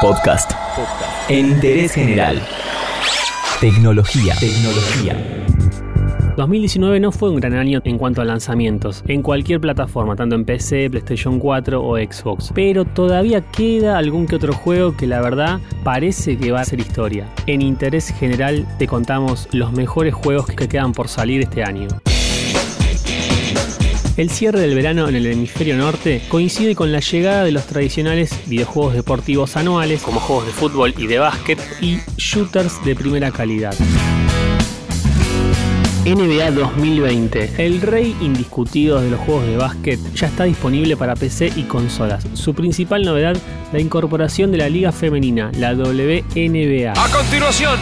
Podcast. En interés general. Tecnología. Tecnología. 2019 no fue un gran año en cuanto a lanzamientos, en cualquier plataforma, tanto en PC, PlayStation 4 o Xbox. Pero todavía queda algún que otro juego que la verdad parece que va a ser historia. En interés general te contamos los mejores juegos que quedan por salir este año. El cierre del verano en el hemisferio norte coincide con la llegada de los tradicionales videojuegos deportivos anuales, como juegos de fútbol y de básquet, y shooters de primera calidad. NBA 2020, el rey indiscutido de los juegos de básquet, ya está disponible para PC y consolas. Su principal novedad, la incorporación de la liga femenina, la WNBA. A continuación,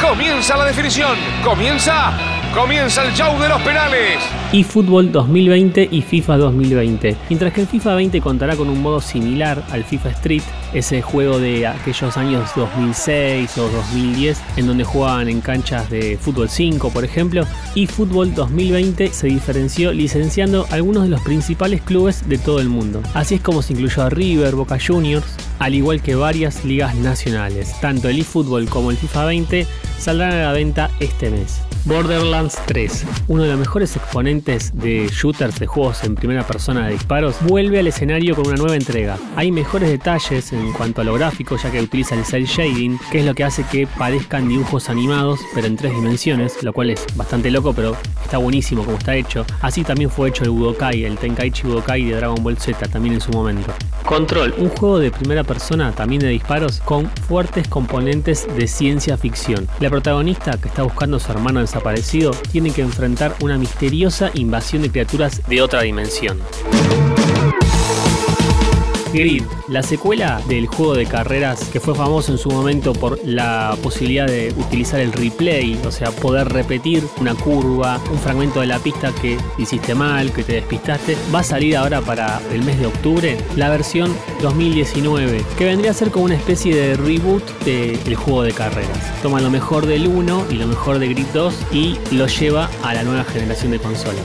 comienza la definición. Comienza Comienza el show de los penales. Y Fútbol 2020 y FIFA 2020. Mientras que el FIFA 20 contará con un modo similar al FIFA Street, ese juego de aquellos años 2006 o 2010, en donde jugaban en canchas de fútbol 5, por ejemplo, y Fútbol 2020 se diferenció licenciando algunos de los principales clubes de todo el mundo. Así es como se incluyó a River, Boca Juniors, al igual que varias ligas nacionales. Tanto el eFootball como el FIFA 20 saldrán a la venta este mes. Borderlands 3, uno de los mejores exponentes de shooters de juegos en primera persona de disparos, vuelve al escenario con una nueva entrega. Hay mejores detalles en cuanto a lo gráfico, ya que utiliza el cel shading, que es lo que hace que parezcan dibujos animados, pero en tres dimensiones, lo cual es bastante loco, pero está buenísimo como está hecho. Así también fue hecho el Budokai, el Tenkaichi Budokai de Dragon Ball Z, también en su momento. Control, un juego de primera persona, también de disparos, con fuertes componentes de ciencia ficción. La protagonista, que está buscando a su hermano desaparecido, tiene que enfrentar una misteriosa invasión de criaturas de otra dimensión. Grid, la secuela del juego de carreras que fue famoso en su momento por la posibilidad de utilizar el replay, o sea, poder repetir una curva, un fragmento de la pista que hiciste mal, que te despistaste, va a salir ahora para el mes de octubre la versión 2019, que vendría a ser como una especie de reboot del juego de carreras. Toma lo mejor del 1 y lo mejor de Grid 2 y lo lleva a la nueva generación de consolas.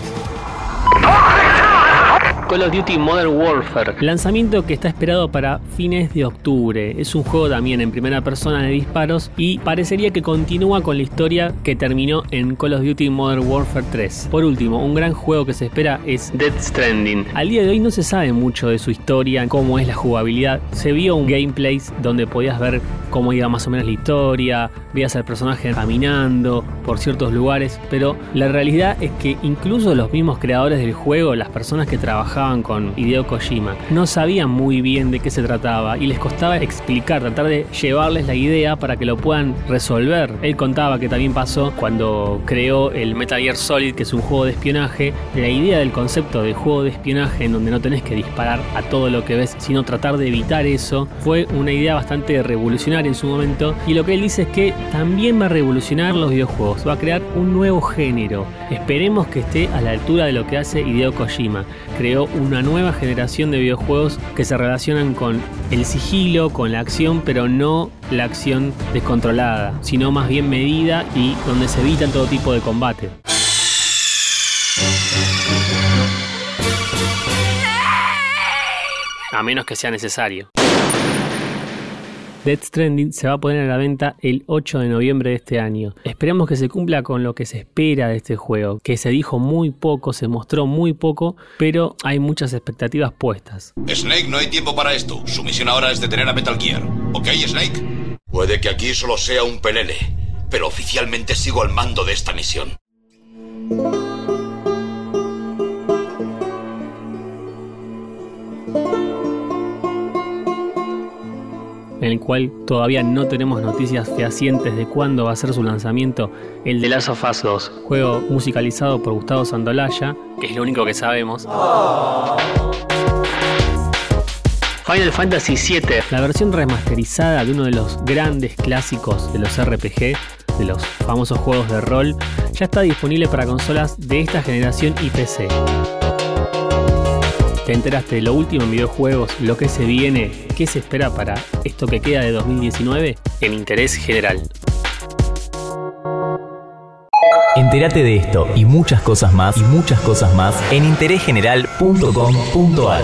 Call of Duty Modern Warfare, lanzamiento que está esperado para fines de octubre. Es un juego también en primera persona de disparos y parecería que continúa con la historia que terminó en Call of Duty Modern Warfare 3. Por último, un gran juego que se espera es Dead Stranding. Al día de hoy no se sabe mucho de su historia, cómo es la jugabilidad. Se vio un gameplay donde podías ver cómo iba más o menos la historia, veías al personaje caminando por ciertos lugares, pero la realidad es que incluso los mismos creadores del juego, las personas que trabajaban con Hideo Kojima. No sabían muy bien de qué se trataba y les costaba explicar, tratar de llevarles la idea para que lo puedan resolver. Él contaba que también pasó cuando creó el Metal Gear Solid, que es un juego de espionaje. La idea del concepto de juego de espionaje en donde no tenés que disparar a todo lo que ves, sino tratar de evitar eso, fue una idea bastante revolucionaria en su momento. Y lo que él dice es que también va a revolucionar los videojuegos, va a crear un nuevo género. Esperemos que esté a la altura de lo que hace Hideo Kojima. Creó una nueva generación de videojuegos que se relacionan con el sigilo, con la acción, pero no la acción descontrolada, sino más bien medida y donde se evitan todo tipo de combate. A menos que sea necesario. Dead Stranding se va a poner a la venta el 8 de noviembre de este año. Esperemos que se cumpla con lo que se espera de este juego, que se dijo muy poco, se mostró muy poco, pero hay muchas expectativas puestas. Snake, no hay tiempo para esto. Su misión ahora es detener a Metal Gear. ¿Ok, Snake? Puede que aquí solo sea un pelele, pero oficialmente sigo al mando de esta misión. En el cual todavía no tenemos noticias fehacientes de cuándo va a ser su lanzamiento, el de Last of Us 2, juego musicalizado por Gustavo Sandolaya, que es lo único que sabemos. Final Fantasy VII, la versión remasterizada de uno de los grandes clásicos de los RPG, de los famosos juegos de rol, ya está disponible para consolas de esta generación y PC. Te enteraste de lo último en videojuegos, lo que se viene, qué se espera para esto que queda de 2019 en interés general. Entérate de esto y muchas cosas más y muchas cosas más en interésgeneral.com.ar.